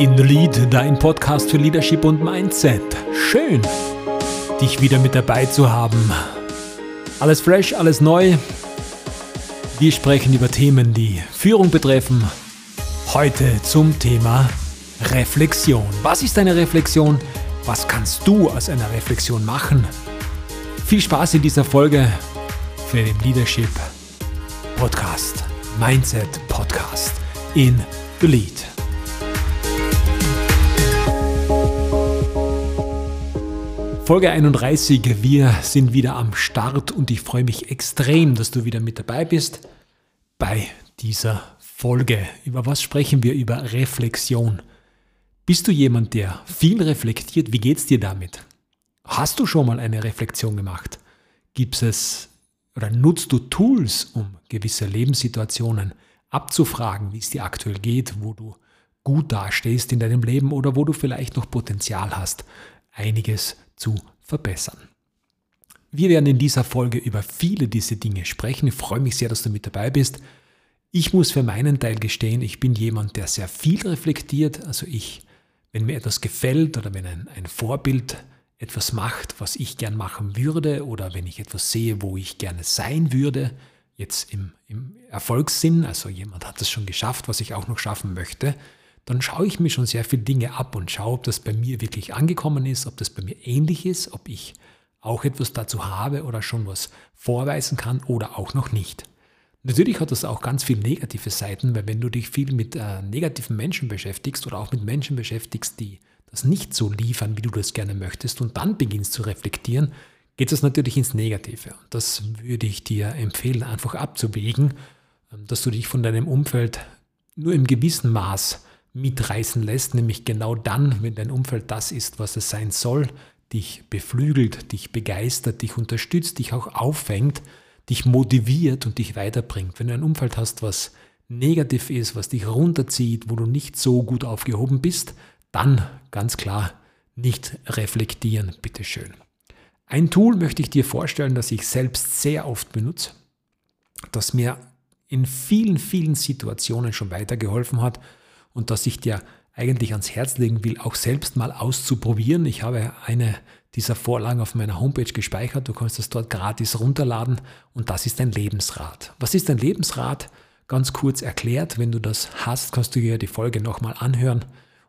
In the Lead, dein Podcast für Leadership und Mindset. Schön, dich wieder mit dabei zu haben. Alles fresh, alles neu. Wir sprechen über Themen, die Führung betreffen. Heute zum Thema Reflexion. Was ist eine Reflexion? Was kannst du aus einer Reflexion machen? Viel Spaß in dieser Folge für den Leadership Podcast, Mindset Podcast in the Lead. Folge 31, wir sind wieder am Start und ich freue mich extrem, dass du wieder mit dabei bist bei dieser Folge. Über was sprechen wir? Über Reflexion. Bist du jemand, der viel reflektiert? Wie geht es dir damit? Hast du schon mal eine Reflexion gemacht? Gibt es oder nutzt du Tools, um gewisse Lebenssituationen abzufragen, wie es dir aktuell geht, wo du gut dastehst in deinem Leben oder wo du vielleicht noch Potenzial hast, einiges zu verbessern. Wir werden in dieser Folge über viele dieser Dinge sprechen. Ich freue mich sehr, dass du mit dabei bist. Ich muss für meinen Teil gestehen, ich bin jemand, der sehr viel reflektiert. Also ich, wenn mir etwas gefällt oder wenn ein, ein Vorbild etwas macht, was ich gern machen würde oder wenn ich etwas sehe, wo ich gerne sein würde, jetzt im, im Erfolgssinn, also jemand hat es schon geschafft, was ich auch noch schaffen möchte, dann schaue ich mir schon sehr viele Dinge ab und schaue, ob das bei mir wirklich angekommen ist, ob das bei mir ähnlich ist, ob ich auch etwas dazu habe oder schon was vorweisen kann oder auch noch nicht. Natürlich hat das auch ganz viele negative Seiten, weil wenn du dich viel mit äh, negativen Menschen beschäftigst oder auch mit Menschen beschäftigst, die das nicht so liefern, wie du das gerne möchtest und dann beginnst zu reflektieren, geht das natürlich ins Negative. Und das würde ich dir empfehlen, einfach abzuwägen, ähm, dass du dich von deinem Umfeld nur im gewissen Maß mitreißen lässt, nämlich genau dann, wenn dein Umfeld das ist, was es sein soll, dich beflügelt, dich begeistert, dich unterstützt, dich auch auffängt, dich motiviert und dich weiterbringt. Wenn du ein Umfeld hast, was negativ ist, was dich runterzieht, wo du nicht so gut aufgehoben bist, dann ganz klar nicht reflektieren, bitteschön. Ein Tool möchte ich dir vorstellen, das ich selbst sehr oft benutze, das mir in vielen, vielen Situationen schon weitergeholfen hat und das ich dir eigentlich ans Herz legen will, auch selbst mal auszuprobieren. Ich habe eine dieser Vorlagen auf meiner Homepage gespeichert. Du kannst das dort gratis runterladen und das ist ein Lebensrat. Was ist ein Lebensrat? Ganz kurz erklärt, wenn du das hast, kannst du dir die Folge nochmal anhören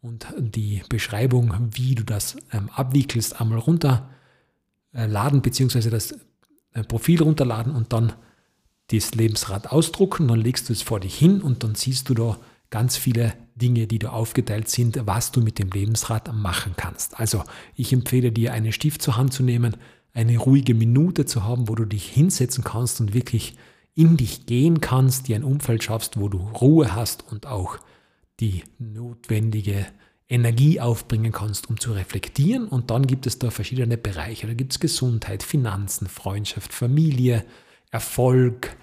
und die Beschreibung, wie du das ähm, abwickelst, einmal runterladen, beziehungsweise das äh, Profil runterladen und dann das Lebensrad ausdrucken. Dann legst du es vor dich hin und dann siehst du da ganz viele Dinge, die da aufgeteilt sind, was du mit dem Lebensrad machen kannst. Also ich empfehle dir, einen Stift zur Hand zu nehmen, eine ruhige Minute zu haben, wo du dich hinsetzen kannst und wirklich in dich gehen kannst, dir ein Umfeld schaffst, wo du Ruhe hast und auch die notwendige Energie aufbringen kannst, um zu reflektieren. Und dann gibt es da verschiedene Bereiche. Da gibt es Gesundheit, Finanzen, Freundschaft, Familie, Erfolg,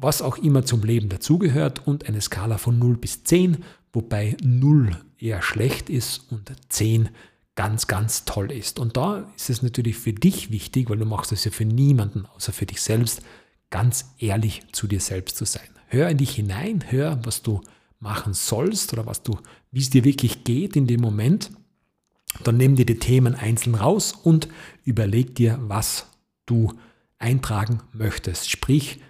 was auch immer zum Leben dazugehört und eine Skala von 0 bis 10, wobei 0 eher schlecht ist und 10 ganz, ganz toll ist. Und da ist es natürlich für dich wichtig, weil du machst es ja für niemanden außer für dich selbst, ganz ehrlich zu dir selbst zu sein. Hör in dich hinein, hör, was du machen sollst oder was du, wie es dir wirklich geht in dem Moment. Dann nimm dir die Themen einzeln raus und überleg dir, was du eintragen möchtest. Sprich,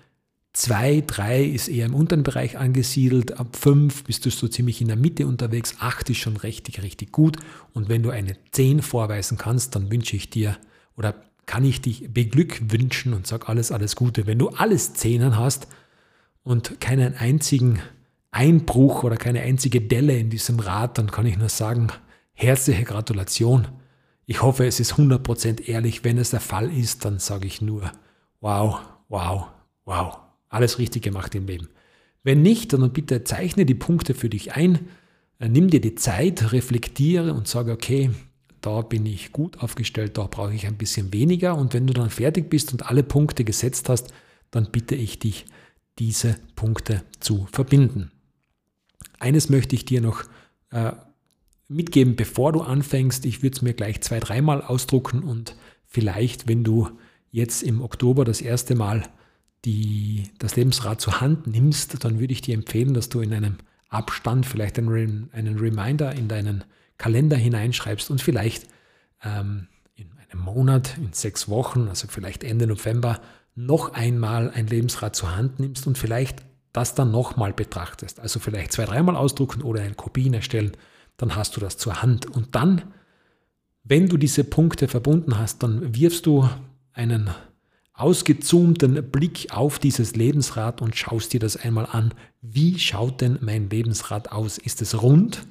2, 3 ist eher im unteren Bereich angesiedelt. Ab 5 bist du so ziemlich in der Mitte unterwegs. 8 ist schon richtig, richtig gut. Und wenn du eine 10 vorweisen kannst, dann wünsche ich dir oder kann ich dich beglückwünschen und sag alles, alles Gute. Wenn du alles Zehnen hast und keinen einzigen Einbruch oder keine einzige Delle in diesem Rad, dann kann ich nur sagen, herzliche Gratulation. Ich hoffe, es ist 100% ehrlich. Wenn es der Fall ist, dann sage ich nur, wow, wow, wow alles richtig gemacht im Leben. Wenn nicht, dann bitte zeichne die Punkte für dich ein, äh, nimm dir die Zeit, reflektiere und sage, okay, da bin ich gut aufgestellt, da brauche ich ein bisschen weniger. Und wenn du dann fertig bist und alle Punkte gesetzt hast, dann bitte ich dich, diese Punkte zu verbinden. Eines möchte ich dir noch äh, mitgeben, bevor du anfängst. Ich würde es mir gleich zwei, dreimal ausdrucken und vielleicht, wenn du jetzt im Oktober das erste Mal die, das Lebensrad zur Hand nimmst, dann würde ich dir empfehlen, dass du in einem Abstand vielleicht einen, einen Reminder in deinen Kalender hineinschreibst und vielleicht ähm, in einem Monat, in sechs Wochen, also vielleicht Ende November, noch einmal ein Lebensrad zur Hand nimmst und vielleicht das dann nochmal betrachtest. Also vielleicht zwei, dreimal ausdrucken oder eine Kopie erstellen, dann hast du das zur Hand. Und dann, wenn du diese Punkte verbunden hast, dann wirfst du einen ausgezoomten Blick auf dieses Lebensrad und schaust dir das einmal an. Wie schaut denn mein Lebensrad aus? Ist es rund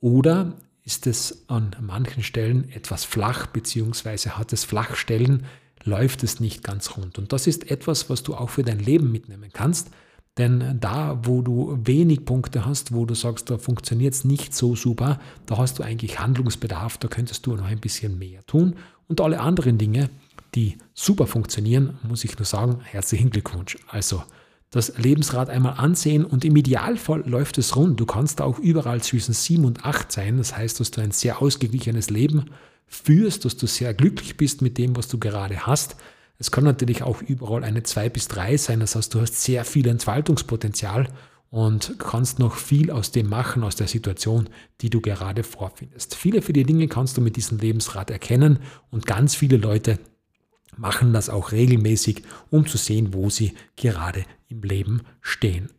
oder ist es an manchen Stellen etwas flach, beziehungsweise hat es Flachstellen, läuft es nicht ganz rund. Und das ist etwas, was du auch für dein Leben mitnehmen kannst. Denn da, wo du wenig Punkte hast, wo du sagst, da funktioniert es nicht so super, da hast du eigentlich Handlungsbedarf, da könntest du noch ein bisschen mehr tun. Und alle anderen Dinge, die super funktionieren, muss ich nur sagen, herzlichen Glückwunsch. Also das Lebensrad einmal ansehen und im Idealfall läuft es rund. Du kannst auch überall zwischen 7 und 8 sein. Das heißt, dass du ein sehr ausgeglichenes Leben führst, dass du sehr glücklich bist mit dem, was du gerade hast. Es kann natürlich auch überall eine 2 bis 3 sein. Das heißt, du hast sehr viel Entfaltungspotenzial und kannst noch viel aus dem machen, aus der Situation, die du gerade vorfindest. Viele, viele Dinge kannst du mit diesem Lebensrad erkennen und ganz viele Leute machen das auch regelmäßig, um zu sehen, wo sie gerade im Leben stehen.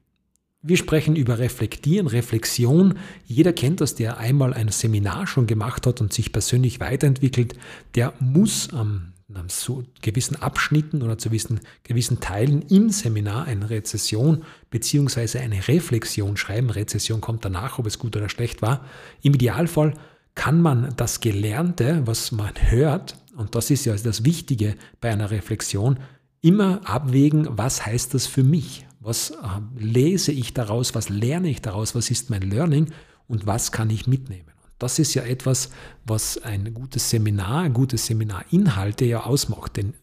Wir sprechen über Reflektieren, Reflexion. Jeder kennt das, der einmal ein Seminar schon gemacht hat und sich persönlich weiterentwickelt. Der muss am ähm, zu gewissen Abschnitten oder zu gewissen, gewissen Teilen im Seminar eine Rezession bzw. eine Reflexion schreiben. Rezession kommt danach, ob es gut oder schlecht war. Im Idealfall kann man das Gelernte, was man hört, und das ist ja das Wichtige bei einer Reflexion, immer abwägen, was heißt das für mich? Was äh, lese ich daraus? Was lerne ich daraus? Was ist mein Learning? Und was kann ich mitnehmen? Das ist ja etwas, was ein gutes Seminar, gute Seminarinhalte ja ausmacht. Denn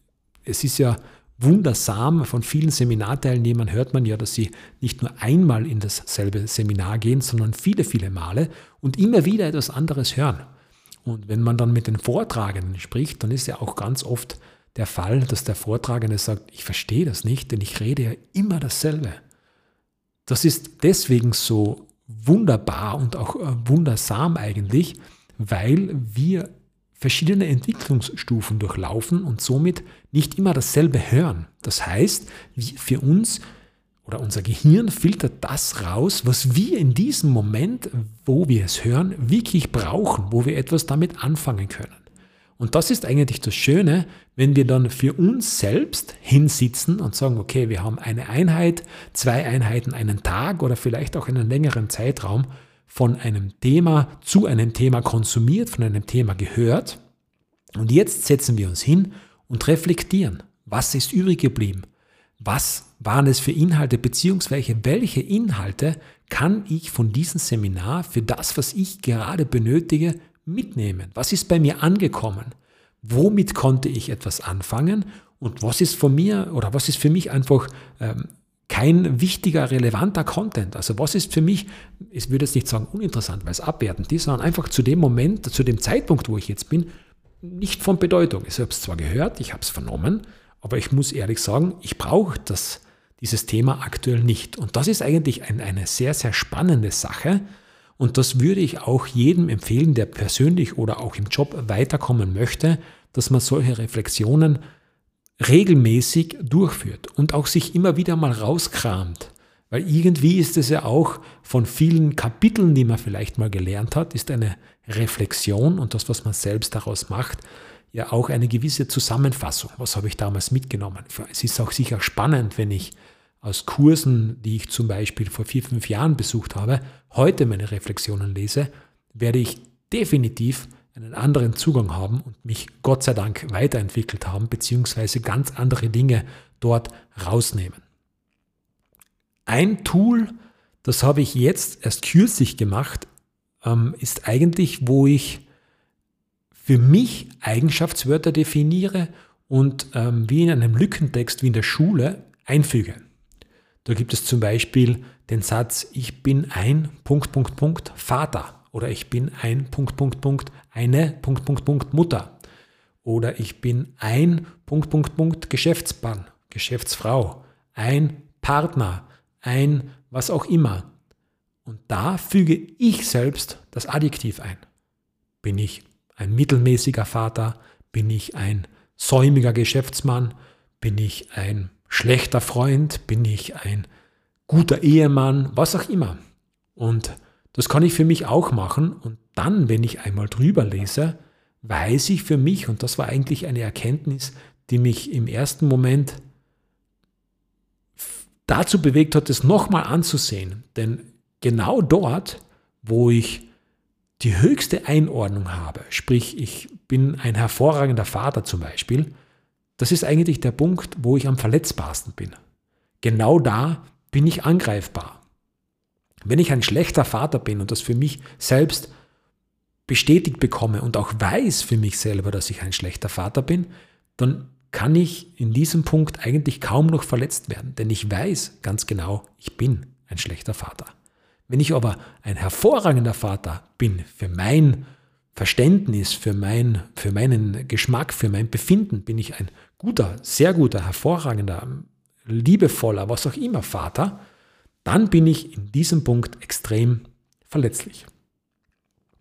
es ist ja wundersam, von vielen Seminarteilnehmern hört man ja, dass sie nicht nur einmal in dasselbe Seminar gehen, sondern viele, viele Male und immer wieder etwas anderes hören. Und wenn man dann mit den Vortragenden spricht, dann ist ja auch ganz oft der Fall, dass der Vortragende sagt, ich verstehe das nicht, denn ich rede ja immer dasselbe. Das ist deswegen so wunderbar und auch äh, wundersam eigentlich, weil wir verschiedene Entwicklungsstufen durchlaufen und somit nicht immer dasselbe hören. Das heißt, für uns oder unser Gehirn filtert das raus, was wir in diesem Moment, wo wir es hören, wirklich brauchen, wo wir etwas damit anfangen können. Und das ist eigentlich das Schöne, wenn wir dann für uns selbst hinsitzen und sagen, okay, wir haben eine Einheit, zwei Einheiten, einen Tag oder vielleicht auch einen längeren Zeitraum von einem Thema zu einem Thema konsumiert, von einem Thema gehört. Und jetzt setzen wir uns hin und reflektieren, was ist übrig geblieben? Was waren es für Inhalte, beziehungsweise welche Inhalte kann ich von diesem Seminar für das, was ich gerade benötige, mitnehmen? Was ist bei mir angekommen? Womit konnte ich etwas anfangen? Und was ist von mir oder was ist für mich einfach ähm, kein wichtiger, relevanter Content? Also was ist für mich, ich würde jetzt nicht sagen uninteressant, weil es abwertend ist, sondern einfach zu dem Moment, zu dem Zeitpunkt, wo ich jetzt bin, nicht von Bedeutung. Ich habe es zwar gehört, ich habe es vernommen, aber ich muss ehrlich sagen, ich brauche das, dieses Thema aktuell nicht. Und das ist eigentlich ein, eine sehr, sehr spannende Sache, und das würde ich auch jedem empfehlen, der persönlich oder auch im Job weiterkommen möchte, dass man solche Reflexionen regelmäßig durchführt und auch sich immer wieder mal rauskramt. Weil irgendwie ist es ja auch von vielen Kapiteln, die man vielleicht mal gelernt hat, ist eine Reflexion und das, was man selbst daraus macht, ja auch eine gewisse Zusammenfassung. Was habe ich damals mitgenommen? Es ist auch sicher spannend, wenn ich aus Kursen, die ich zum Beispiel vor vier, fünf Jahren besucht habe, heute meine Reflexionen lese, werde ich definitiv einen anderen Zugang haben und mich Gott sei Dank weiterentwickelt haben, beziehungsweise ganz andere Dinge dort rausnehmen. Ein Tool, das habe ich jetzt erst kürzlich gemacht, ähm, ist eigentlich, wo ich für mich Eigenschaftswörter definiere und ähm, wie in einem Lückentext wie in der Schule einfüge. Da gibt es zum Beispiel den Satz, ich bin ein Punkt, Punkt, Punkt Vater oder ich bin ein Punkt, Punkt, Punkt eine Punkt, Punkt, Punkt Mutter oder ich bin ein Punkt, Punkt, Punkt Geschäftsmann, Geschäftsfrau, ein Partner, ein was auch immer. Und da füge ich selbst das Adjektiv ein. Bin ich ein mittelmäßiger Vater? Bin ich ein säumiger Geschäftsmann? Bin ich ein schlechter Freund? Bin ich ein guter Ehemann? Was auch immer. Und das kann ich für mich auch machen. Und dann, wenn ich einmal drüber lese, weiß ich für mich, und das war eigentlich eine Erkenntnis, die mich im ersten Moment dazu bewegt hat, es nochmal anzusehen. Denn genau dort, wo ich die höchste Einordnung habe, sprich ich bin ein hervorragender Vater zum Beispiel, das ist eigentlich der Punkt, wo ich am verletzbarsten bin. Genau da bin ich angreifbar. Wenn ich ein schlechter Vater bin und das für mich selbst bestätigt bekomme und auch weiß für mich selber, dass ich ein schlechter Vater bin, dann kann ich in diesem Punkt eigentlich kaum noch verletzt werden, denn ich weiß ganz genau, ich bin ein schlechter Vater. Wenn ich aber ein hervorragender Vater bin für mein Verständnis, für, mein, für meinen Geschmack, für mein Befinden, bin ich ein guter, sehr guter, hervorragender, liebevoller, was auch immer Vater, dann bin ich in diesem Punkt extrem verletzlich.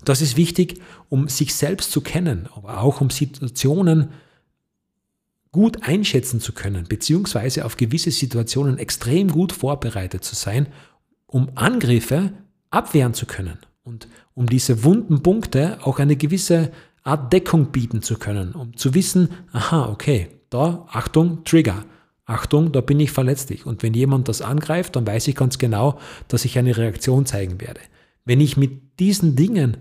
Das ist wichtig, um sich selbst zu kennen, aber auch um Situationen gut einschätzen zu können, beziehungsweise auf gewisse Situationen extrem gut vorbereitet zu sein, um Angriffe abwehren zu können und um diese wunden Punkte auch eine gewisse Art Deckung bieten zu können, um zu wissen, aha, okay, da, Achtung, Trigger, Achtung, da bin ich verletzlich. Und wenn jemand das angreift, dann weiß ich ganz genau, dass ich eine Reaktion zeigen werde. Wenn ich mit diesen Dingen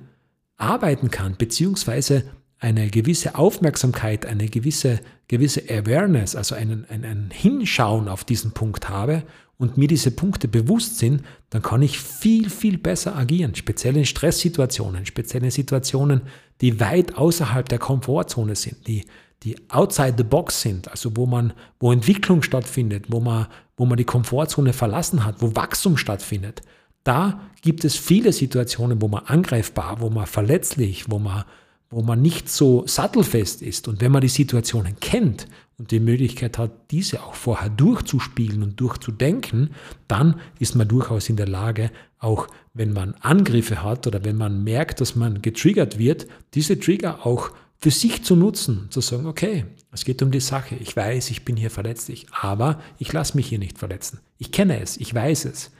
arbeiten kann, beziehungsweise eine gewisse Aufmerksamkeit, eine gewisse, gewisse Awareness, also einen, ein, ein Hinschauen auf diesen Punkt habe und mir diese Punkte bewusst sind, dann kann ich viel, viel besser agieren, speziell in Stresssituationen, speziell in Situationen, die weit außerhalb der Komfortzone sind, die, die outside the box sind, also wo man, wo Entwicklung stattfindet, wo man, wo man die Komfortzone verlassen hat, wo Wachstum stattfindet. Da gibt es viele Situationen, wo man angreifbar, wo man verletzlich, wo man, wo man nicht so sattelfest ist. Und wenn man die Situationen kennt und die Möglichkeit hat, diese auch vorher durchzuspielen und durchzudenken, dann ist man durchaus in der Lage, auch wenn man Angriffe hat oder wenn man merkt, dass man getriggert wird, diese Trigger auch für sich zu nutzen, zu sagen, okay, es geht um die Sache, ich weiß, ich bin hier verletzlich, aber ich lasse mich hier nicht verletzen. Ich kenne es, ich weiß es.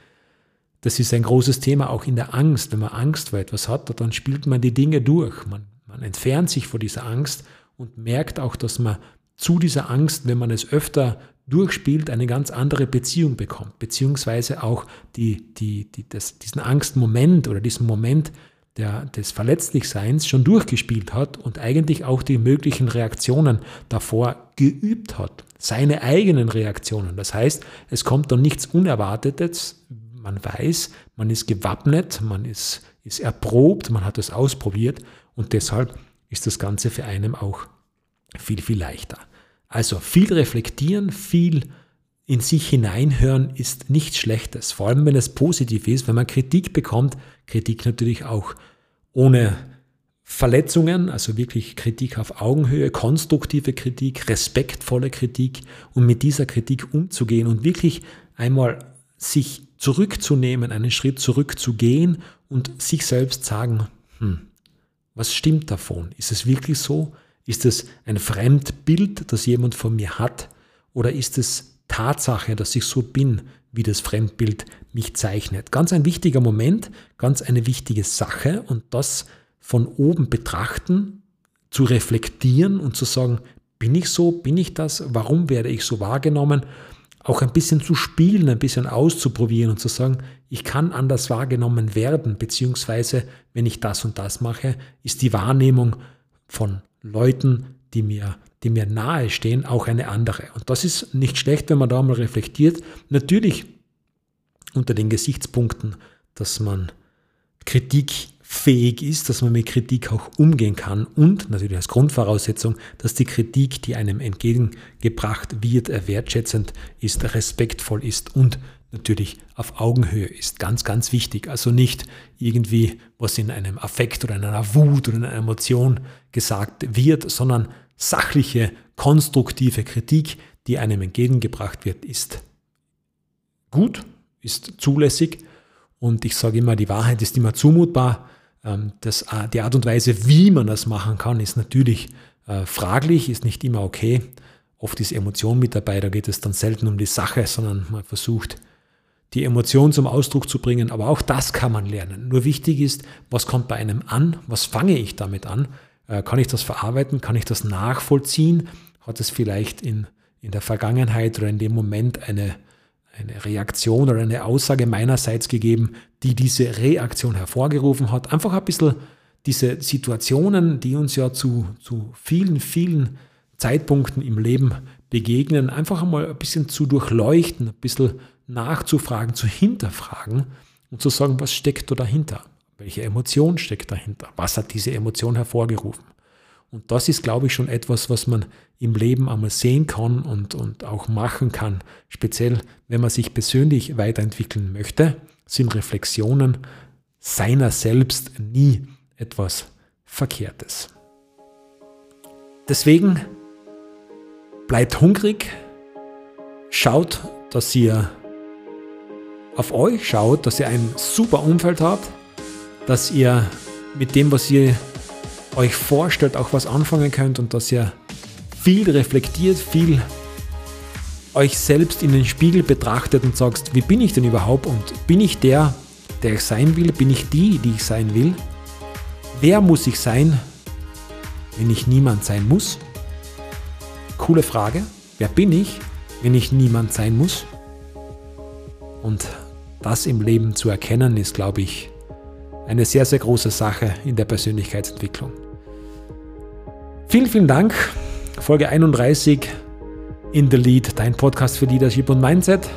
Das ist ein großes Thema auch in der Angst. Wenn man Angst vor etwas hat, dann spielt man die Dinge durch. Man, man entfernt sich vor dieser Angst und merkt auch, dass man zu dieser Angst, wenn man es öfter durchspielt, eine ganz andere Beziehung bekommt, beziehungsweise auch die, die, die, das, diesen Angstmoment oder diesen Moment der, des Verletzlichseins schon durchgespielt hat und eigentlich auch die möglichen Reaktionen davor geübt hat, seine eigenen Reaktionen. Das heißt, es kommt dann nichts Unerwartetes, man weiß, man ist gewappnet, man ist, ist erprobt, man hat es ausprobiert. Und deshalb ist das Ganze für einen auch viel, viel leichter. Also viel reflektieren, viel in sich hineinhören ist nichts Schlechtes, vor allem wenn es positiv ist, wenn man Kritik bekommt, Kritik natürlich auch ohne Verletzungen, also wirklich Kritik auf Augenhöhe, konstruktive Kritik, respektvolle Kritik und mit dieser Kritik umzugehen und wirklich einmal sich zurückzunehmen, einen Schritt zurückzugehen und sich selbst sagen, hm, was stimmt davon? Ist es wirklich so? Ist es ein Fremdbild, das jemand von mir hat? Oder ist es Tatsache, dass ich so bin, wie das Fremdbild mich zeichnet? Ganz ein wichtiger Moment, ganz eine wichtige Sache und das von oben betrachten, zu reflektieren und zu sagen, bin ich so, bin ich das, warum werde ich so wahrgenommen auch ein bisschen zu spielen, ein bisschen auszuprobieren und zu sagen, ich kann anders wahrgenommen werden, beziehungsweise wenn ich das und das mache, ist die Wahrnehmung von Leuten, die mir, die mir nahe stehen, auch eine andere. Und das ist nicht schlecht, wenn man da mal reflektiert. Natürlich unter den Gesichtspunkten, dass man Kritik fähig ist, dass man mit Kritik auch umgehen kann und natürlich als Grundvoraussetzung, dass die Kritik, die einem entgegengebracht wird, wertschätzend ist, respektvoll ist und natürlich auf Augenhöhe ist. Ganz, ganz wichtig. Also nicht irgendwie, was in einem Affekt oder in einer Wut oder in einer Emotion gesagt wird, sondern sachliche, konstruktive Kritik, die einem entgegengebracht wird, ist gut, ist zulässig Und ich sage immer, die Wahrheit ist immer zumutbar. Ähm, das, äh, die Art und Weise, wie man das machen kann, ist natürlich äh, fraglich, ist nicht immer okay. Oft ist Emotion mit dabei, da geht es dann selten um die Sache, sondern man versucht, die Emotion zum Ausdruck zu bringen. Aber auch das kann man lernen. Nur wichtig ist, was kommt bei einem an? Was fange ich damit an? Äh, kann ich das verarbeiten? Kann ich das nachvollziehen? Hat es vielleicht in, in der Vergangenheit oder in dem Moment eine, eine Reaktion oder eine Aussage meinerseits gegeben, die diese Reaktion hervorgerufen hat? Einfach ein bisschen diese Situationen, die uns ja zu, zu vielen, vielen Zeitpunkten im Leben begegnen, einfach einmal ein bisschen zu durchleuchten, ein bisschen nachzufragen, zu hinterfragen und zu sagen, was steckt da dahinter? Welche Emotion steckt dahinter? Was hat diese Emotion hervorgerufen? Und das ist, glaube ich, schon etwas, was man im Leben einmal sehen kann und, und auch machen kann. Speziell, wenn man sich persönlich weiterentwickeln möchte, sind Reflexionen seiner selbst nie etwas Verkehrtes. Deswegen bleibt hungrig, schaut, dass ihr auf euch schaut, dass ihr ein super Umfeld habt, dass ihr mit dem, was ihr euch vorstellt, auch was anfangen könnt und dass ihr viel reflektiert, viel euch selbst in den Spiegel betrachtet und sagst, wie bin ich denn überhaupt und bin ich der, der ich sein will? Bin ich die, die ich sein will? Wer muss ich sein, wenn ich niemand sein muss? Coole Frage. Wer bin ich, wenn ich niemand sein muss? Und das im Leben zu erkennen, ist, glaube ich, eine sehr, sehr große Sache in der Persönlichkeitsentwicklung. Vielen, vielen Dank. Folge 31 in the Lead, dein Podcast für Leadership und Mindset.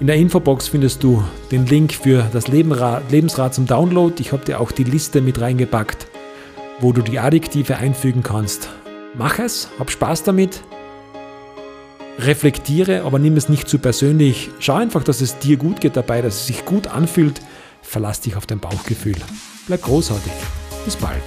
In der Infobox findest du den Link für das Lebensrad zum Download. Ich habe dir auch die Liste mit reingepackt, wo du die Adjektive einfügen kannst. Mach es, hab Spaß damit reflektiere, aber nimm es nicht zu persönlich. Schau einfach, dass es dir gut geht dabei, dass es sich gut anfühlt. Verlass dich auf dein Bauchgefühl. Bleib großartig. Bis bald.